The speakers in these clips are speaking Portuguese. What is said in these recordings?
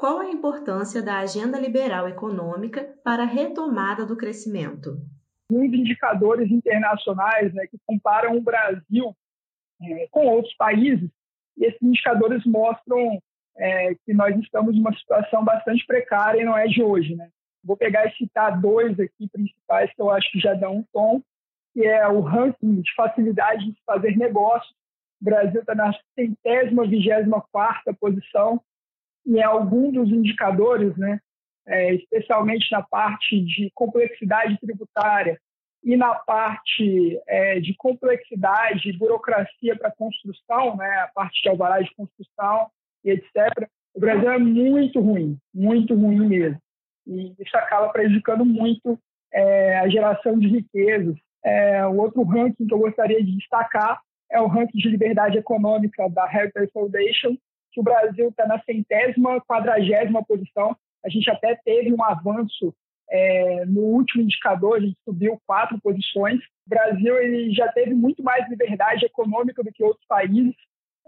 Qual a importância da agenda liberal econômica para a retomada do crescimento? Muitos indicadores internacionais né, que comparam o Brasil é, com outros países, e esses indicadores mostram é, que nós estamos em uma situação bastante precária e não é de hoje. Né? Vou pegar e citar dois aqui principais que eu acho que já dão um tom, que é o ranking de facilidade de fazer negócios. O Brasil está na centésima, vigésima quarta posição em algum dos indicadores, né, é, especialmente na parte de complexidade tributária e na parte é, de complexidade e burocracia para construção, né, a parte de alvará de construção e etc., o Brasil é muito ruim, muito ruim mesmo. E isso acaba prejudicando muito é, a geração de riquezas. É, o outro ranking que eu gostaria de destacar é o ranking de liberdade econômica da Heritage Foundation, que o Brasil está na centésima, quadragésima posição. A gente até teve um avanço é, no último indicador, a gente subiu quatro posições. O Brasil ele já teve muito mais liberdade econômica do que outros países,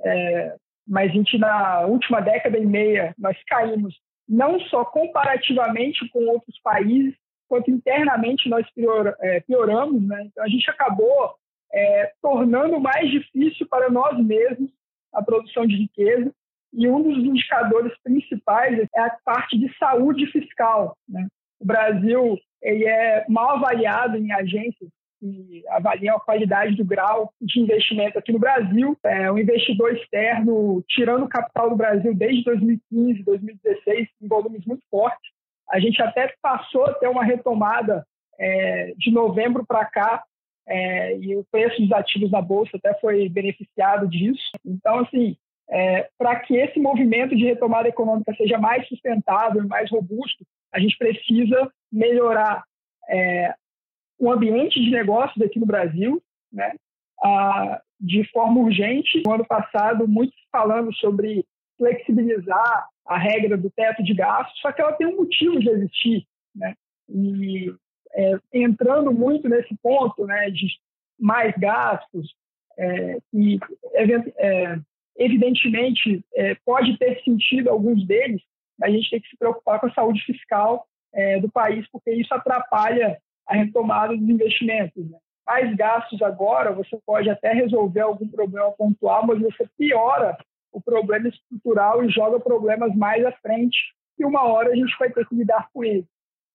é, mas a gente, na última década e meia, nós caímos não só comparativamente com outros países, quanto internamente nós pior, é, pioramos. Né? Então, a gente acabou é, tornando mais difícil para nós mesmos a produção de riqueza e um dos indicadores principais é a parte de saúde fiscal. Né? O Brasil ele é mal avaliado em agências que avaliam a qualidade do grau de investimento aqui no Brasil. É, o investidor externo tirando capital do Brasil desde 2015, 2016, em volumes muito fortes. A gente até passou a ter uma retomada é, de novembro para cá, é, e o preço dos ativos na Bolsa até foi beneficiado disso. Então, assim, é, para que esse movimento de retomada econômica seja mais sustentável mais robusto, a gente precisa melhorar é, o ambiente de negócios aqui no Brasil, né? Ah, de forma urgente. No ano passado, muitos falando sobre flexibilizar a regra do teto de gastos, só que ela tem um motivo de existir, né? E é, entrando muito nesse ponto, né, de mais gastos é, e é, Evidentemente, é, pode ter sentido alguns deles, mas a gente tem que se preocupar com a saúde fiscal é, do país, porque isso atrapalha a retomada dos investimentos. Né? Mais gastos agora, você pode até resolver algum problema pontual, mas você piora o problema estrutural e joga problemas mais à frente, e uma hora a gente vai ter que lidar com ele.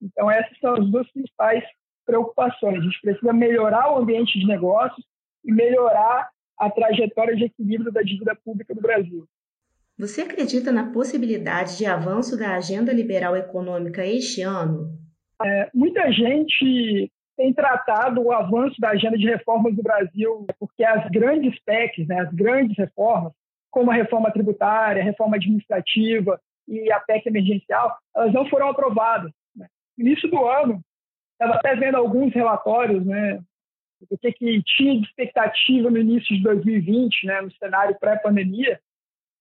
Então, essas são as duas principais preocupações. A gente precisa melhorar o ambiente de negócios e melhorar a trajetória de equilíbrio da dívida pública do Brasil. Você acredita na possibilidade de avanço da agenda liberal econômica este ano? É, muita gente tem tratado o avanço da agenda de reformas do Brasil, porque as grandes PECs, né, as grandes reformas, como a reforma tributária, a reforma administrativa e a PEC emergencial, elas não foram aprovadas. Né? No início do ano, estava até vendo alguns relatórios, né, o que, tinha de expectativa no início de 2020, né, no cenário pré-pandemia,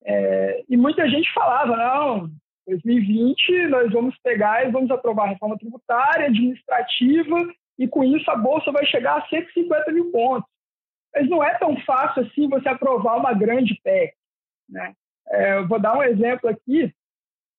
é, e muita gente falava, não, 2020 nós vamos pegar e vamos aprovar a reforma tributária, administrativa, e com isso a Bolsa vai chegar a 150 mil pontos. Mas não é tão fácil assim você aprovar uma grande PEC. Né? É, eu vou dar um exemplo aqui.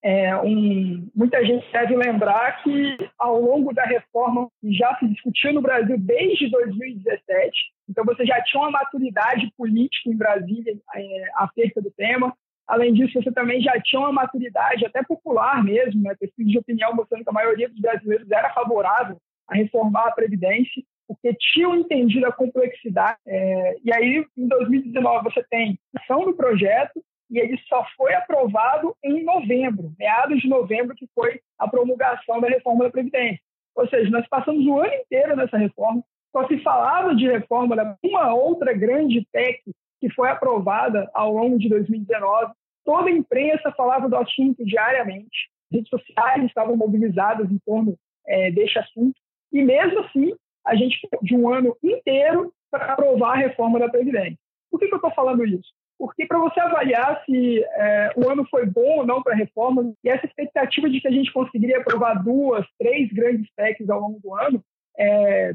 É, um, muita gente deve lembrar que, ao longo da reforma já se discutiu no Brasil desde 2017, então você já tinha uma maturidade política em Brasília é, acerca do tema. Além disso, você também já tinha uma maturidade até popular mesmo, né? pesquisa de opinião mostrando que a maioria dos brasileiros era favorável a reformar a Previdência, porque tinham entendido a complexidade. É, e aí, em 2019, você tem ação do projeto, e ele só foi aprovado em novembro, meados de novembro, que foi a promulgação da reforma da Previdência. Ou seja, nós passamos o ano inteiro nessa reforma, só se falava de reforma da uma outra grande PEC que foi aprovada ao longo de 2019. Toda a imprensa falava do assunto diariamente, redes sociais estavam mobilizadas em torno é, deste assunto, e mesmo assim, a gente de um ano inteiro para aprovar a reforma da Previdência. Por que, que eu estou falando isso? Porque para você avaliar se é, o ano foi bom ou não para a reforma, e essa expectativa de que a gente conseguiria aprovar duas, três grandes PECs ao longo do ano, é,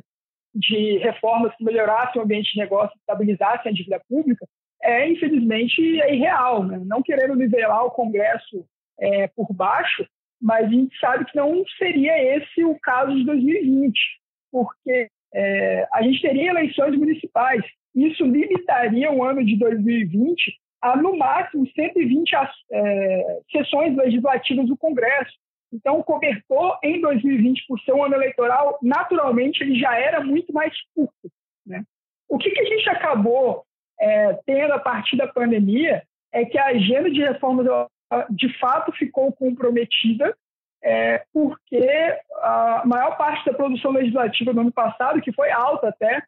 de reformas que melhorassem o ambiente de negócio, estabilizassem a dívida pública, é infelizmente é irreal. Né? Não querendo nivelar o Congresso é, por baixo, mas a gente sabe que não seria esse o caso de 2020, porque é, a gente teria eleições municipais. Isso limitaria o ano de 2020 a, no máximo, 120 é, sessões legislativas do Congresso. Então, o cobertor em 2020, por ser um ano eleitoral, naturalmente ele já era muito mais curto. Né? O que, que a gente acabou é, tendo a partir da pandemia é que a agenda de reformas de fato ficou comprometida é, porque a maior parte da produção legislativa do ano passado, que foi alta até,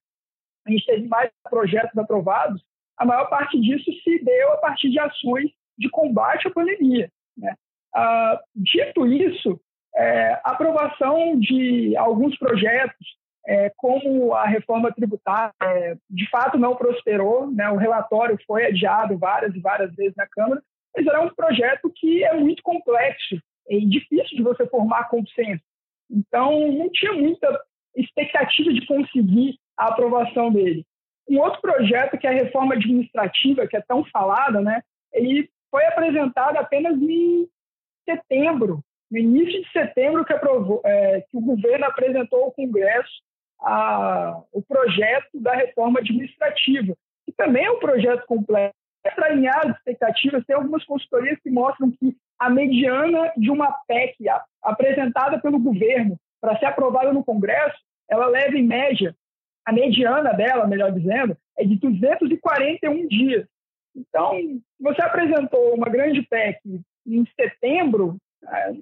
a gente teve mais projetos aprovados, a maior parte disso se deu a partir de ações de combate à pandemia. Né? Ah, dito isso, é, a aprovação de alguns projetos, é, como a reforma tributária, é, de fato não prosperou, né? o relatório foi adiado várias e várias vezes na Câmara, mas era um projeto que é muito complexo e difícil de você formar consenso. Então, não tinha muita expectativa de conseguir a aprovação dele. Um outro projeto, que é a reforma administrativa, que é tão falada, né, ele foi apresentado apenas em setembro, no início de setembro, que, aprovou, é, que o governo apresentou ao Congresso a, o projeto da reforma administrativa, que também é um projeto complexo. Para alinhar as expectativas, tem algumas consultorias que mostram que a mediana de uma PEC apresentada pelo governo para ser aprovada no Congresso, ela leva em média a mediana dela, melhor dizendo, é de 241 dias. Então, você apresentou uma grande PEC em setembro, é,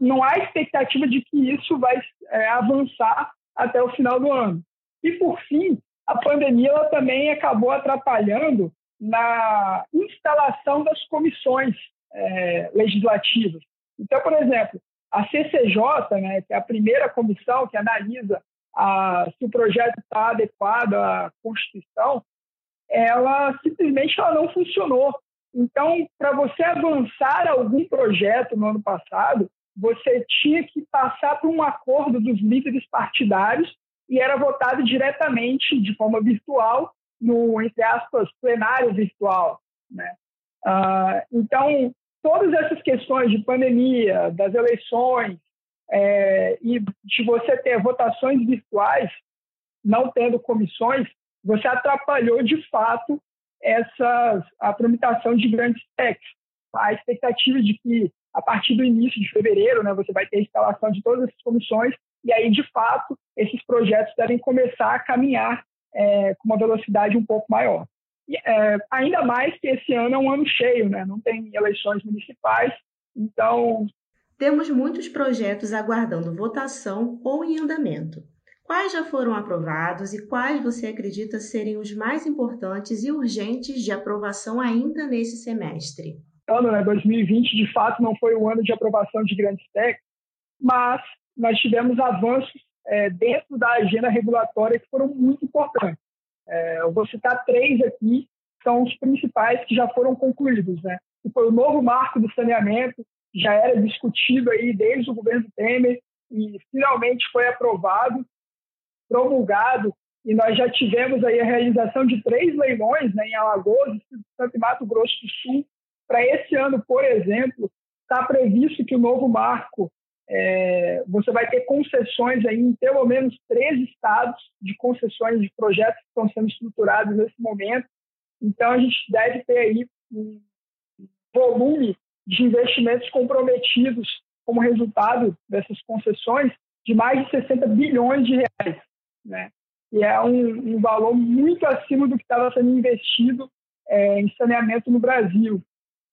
não, há expectativa de que isso vai é, avançar até o final do ano. E, por fim, a pandemia ela também acabou atrapalhando na instalação das comissões é, legislativas. Então, por exemplo, a CCJ, né, que é a primeira comissão que analisa a, se o projeto está adequado à Constituição, ela simplesmente ela não funcionou. Então, para você avançar algum projeto no ano passado, você tinha que passar por um acordo dos líderes partidários e era votado diretamente, de forma virtual, no, entre aspas, plenário virtual. Né? Uh, então, todas essas questões de pandemia, das eleições, é, e de você ter votações virtuais, não tendo comissões, você atrapalhou de fato essas, a tramitação de grandes PECs. A expectativa de que a partir do início de fevereiro né, você vai ter a instalação de todas essas comissões e aí, de fato, esses projetos devem começar a caminhar é, com uma velocidade um pouco maior. E, é, ainda mais que esse ano é um ano cheio, né? não tem eleições municipais, então temos muitos projetos aguardando votação ou em andamento. Quais já foram aprovados e quais você acredita serem os mais importantes e urgentes de aprovação ainda nesse semestre? Ano, né, 2020, de fato, não foi o ano de aprovação de grandes técnicos, mas nós tivemos avanços é, dentro da agenda regulatória que foram muito importantes. É, eu vou citar três aqui, são os principais que já foram concluídos. Né? Que foi o novo marco do saneamento, já era discutido aí desde o governo Temer e finalmente foi aprovado, promulgado e nós já tivemos aí a realização de três leilões né, em Alagoas, Santo e Mato Grosso do Sul. Para esse ano, por exemplo, está previsto que o novo marco é, você vai ter concessões aí em pelo menos três estados de concessões de projetos que estão sendo estruturados nesse momento. Então a gente deve ter aí um volume de investimentos comprometidos como resultado dessas concessões de mais de 60 bilhões de reais, né? E é um, um valor muito acima do que estava sendo investido é, em saneamento no Brasil.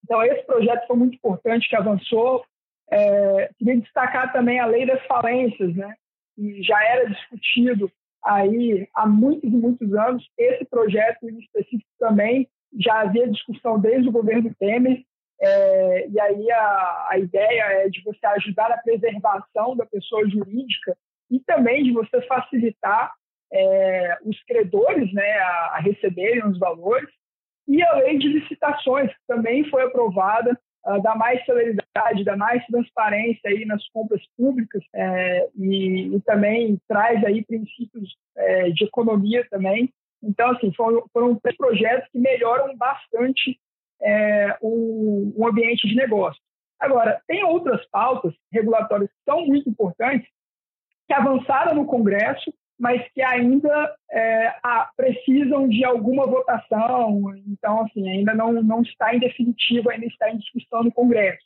Então, esse projeto foi muito importante, que avançou. É, queria destacar também a lei das falências, né? que já era discutido aí há muitos e muitos anos. Esse projeto em específico também já havia discussão desde o governo Temer é, e aí a, a ideia é de você ajudar na preservação da pessoa jurídica e também de você facilitar é, os credores né, a, a, receberem os valores. E a lei de licitações, que também foi aprovada, uh, dá mais celeridade, dá mais transparência aí nas compras públicas é, e, e, também traz aí princípios é, de economia também. Então, assim, foram, foram projetos que melhoram bastante é, o, o, ambiente de negócio. Agora, tem outras pautas regulatórias que são muito importantes, que avançaram no Congresso, mas que ainda é, precisam de alguma votação. Então, assim, ainda não, não está em definitivo, ainda está em discussão no Congresso.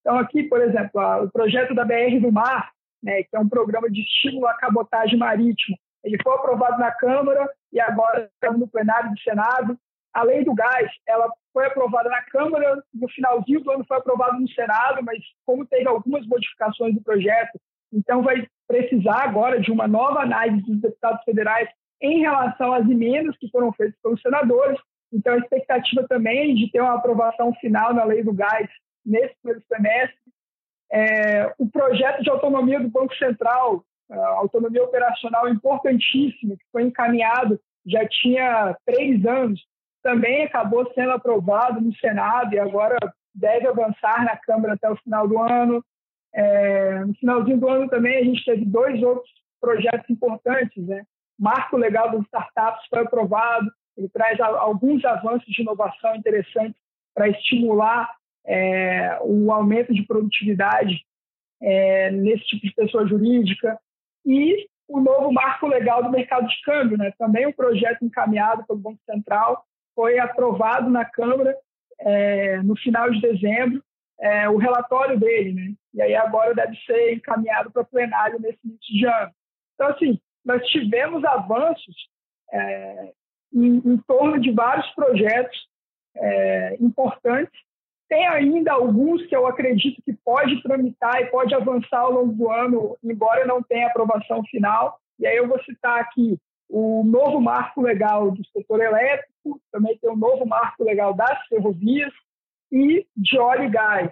Então, aqui, por exemplo, o projeto da BR do Mar, né, que é um programa de estímulo à cabotagem marítima, ele foi aprovado na Câmara e agora está no plenário do Senado. A lei do gás, ela foi aprovada na Câmara, no finalzinho do ano foi aprovada no Senado, mas como teve algumas modificações do projeto, então vai precisar agora de uma nova análise dos deputados federais em relação às emendas que foram feitas pelos senadores. Então, a expectativa também de ter uma aprovação final na lei do gás nesse primeiro semestre. É, o projeto de autonomia do Banco Central, autonomia operacional importantíssima, que foi encaminhado já tinha três anos, também acabou sendo aprovado no Senado e agora deve avançar na Câmara até o final do ano. É, no finalzinho do ano também a gente teve dois outros projetos importantes. Né? Marco Legal das Startups foi aprovado, ele traz alguns avanços de inovação interessantes para estimular é, o aumento de produtividade é, nesse tipo de pessoa jurídica. E o novo marco legal do mercado de câmbio, né? também um projeto encaminhado pelo Banco Central, foi aprovado na Câmara é, no final de dezembro, é, o relatório dele, né? E aí agora deve ser encaminhado para plenário nesse início de ano. Então, assim, nós tivemos avanços é, em, em, torno de vários projetos é, importantes. Tem ainda alguns que eu acredito que pode tramitar e pode avançar ao longo do ano, embora não tenha aprovação final. E aí eu vou citar aqui o novo marco legal do setor elétrico, também tem o novo marco legal das ferrovias, e de óleo e gás.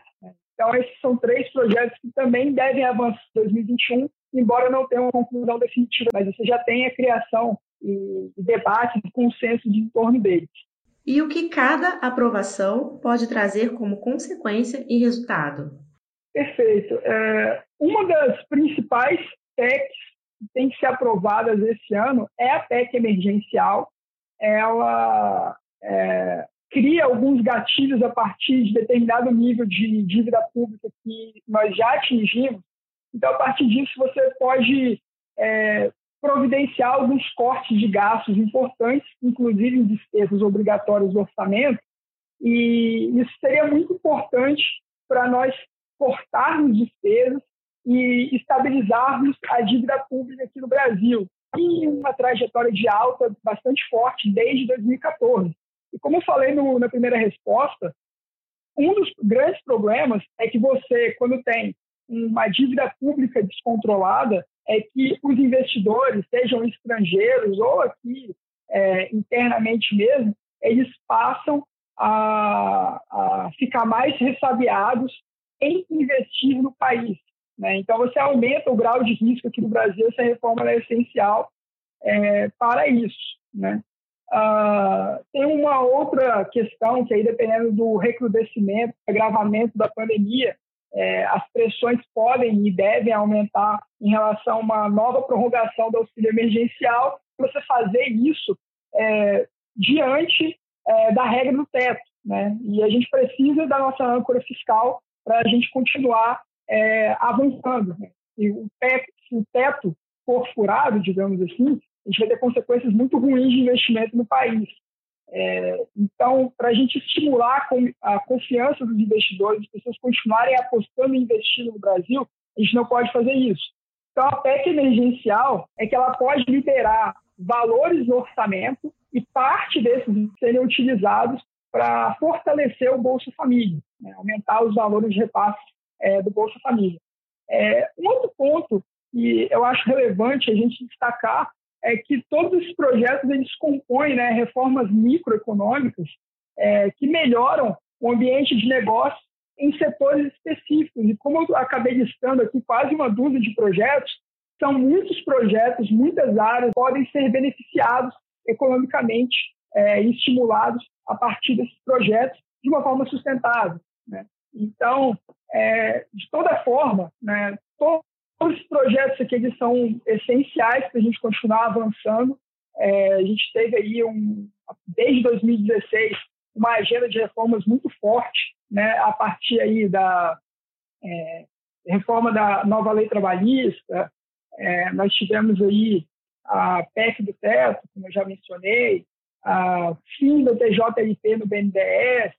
Então, esses são três projetos que também devem avançar em 2021, embora não tenham uma conclusão definitiva, mas você já tem a criação e, debate e consenso de em torno deles. E o que cada aprovação pode trazer como consequência e resultado? Perfeito. É, uma das principais PECs tem que ser aprovadas esse ano é a PEC emergencial. Ela é, cria alguns gatilhos a partir de determinado nível de dívida pública que nós já atingimos. Então, a partir disso, você pode é, providenciar alguns cortes de gastos importantes, inclusive em despesas obrigatórias do orçamento, e isso seria muito importante para nós cortarmos despesas e estabilizarmos a dívida pública aqui no Brasil, em uma trajetória de alta bastante forte desde 2014. E como eu falei no, na primeira resposta, um dos grandes problemas é que você, quando tem uma dívida pública descontrolada, é que os investidores, sejam estrangeiros ou aqui é, internamente mesmo, eles passam a, a, ficar mais ressabiados em investir no país. Né? Então, você aumenta o grau de risco aqui no Brasil, essa reforma é essencial é, para isso. Né? Uh, tem uma outra questão que aí dependendo do recrudescimento, agravamento da pandemia, é, as pressões podem e devem aumentar em relação a uma nova prorrogação do auxílio emergencial. Você fazer isso é, diante é, da regra do teto, né? E a gente precisa da nossa âncora fiscal para a gente continuar é, avançando. Né? E o teto, se o teto for furado, digamos assim, a gente vai ter consequências muito ruins de investimento no país. É, então, para a gente estimular a confiança dos investidores, as pessoas continuarem apostando e investindo no Brasil, a gente não pode fazer isso. Então, a PEC emergencial é que ela pode liberar valores no orçamento e parte desses serem utilizados para fortalecer o Bolsa Família, né? aumentar os valores de repasse é, do Bolsa Família. É, um outro ponto que eu acho relevante a gente destacar é que todos esses projetos eles compõem né, reformas microeconômicas é, que melhoram o ambiente de negócio em setores específicos. E como eu acabei listando aqui quase uma dúzia de projetos, são muitos projetos, muitas áreas podem ser beneficiados economicamente é, e estimulados a partir desses projetos de uma forma sustentável. Né? Então, é, de toda forma, né, todos os projetos aqui eles são essenciais para a gente continuar avançando. É, a gente teve aí, um, desde 2016, uma agenda de reformas muito forte, né, a partir aí da, é, reforma da nova lei trabalhista, é, nós tivemos aí a PEC do teto, como eu já mencionei, a fim da TJLP no BNDES,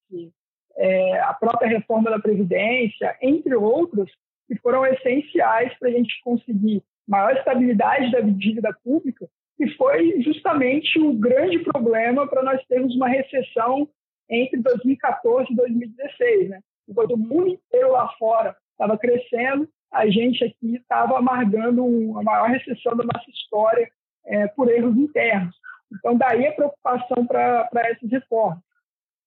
é, a própria reforma da Previdência, entre outros, que foram essenciais para a gente conseguir maior estabilidade da dívida pública, que foi justamente o grande problema para nós termos uma recessão entre 2014 e 2016. Né? Enquanto o mundo inteiro lá fora estava crescendo, a gente aqui estava amargando a maior recessão da nossa história é, por erros internos. Então, daí a preocupação para essas reformas.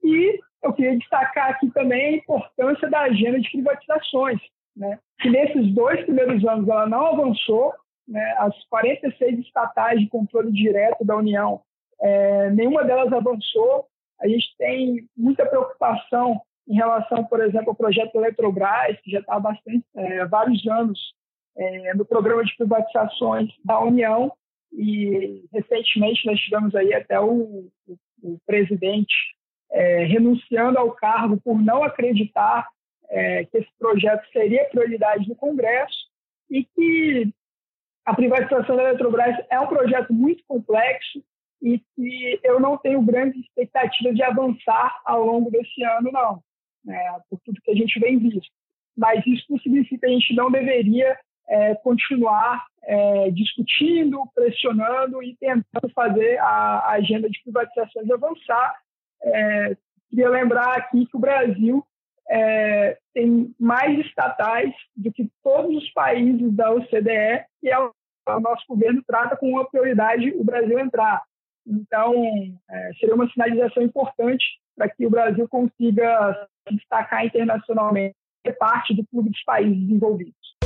E eu queria destacar aqui também a importância da agenda de privatizações, né? que nesses dois primeiros anos ela não avançou, né? as 46 estatais de controle direto da União, é, nenhuma delas avançou. A gente tem muita preocupação em relação, por exemplo, ao projeto Eletrobras, que já está há bastante, é, vários anos é, no programa de privatizações da União, e recentemente nós tivemos aí até o, o, o presidente é, renunciando ao cargo por não acreditar é, que esse projeto seria prioridade do Congresso e que a privatização da Eletrobras é um projeto muito complexo e que eu não tenho grandes expectativas de avançar ao longo desse ano, não, né, por tudo que a gente vem visto. Mas isso não significa que a gente não deveria é, continuar é, discutindo, pressionando e tentando fazer a, a agenda de privatizações avançar. É, queria lembrar aqui que o Brasil é, tem mais estatais do que todos os países da OCDE e é o, o nosso governo trata com uma prioridade o Brasil entrar. Então, é, seria uma sinalização importante para que o Brasil consiga se destacar internacionalmente, ser parte do clube dos países desenvolvidos.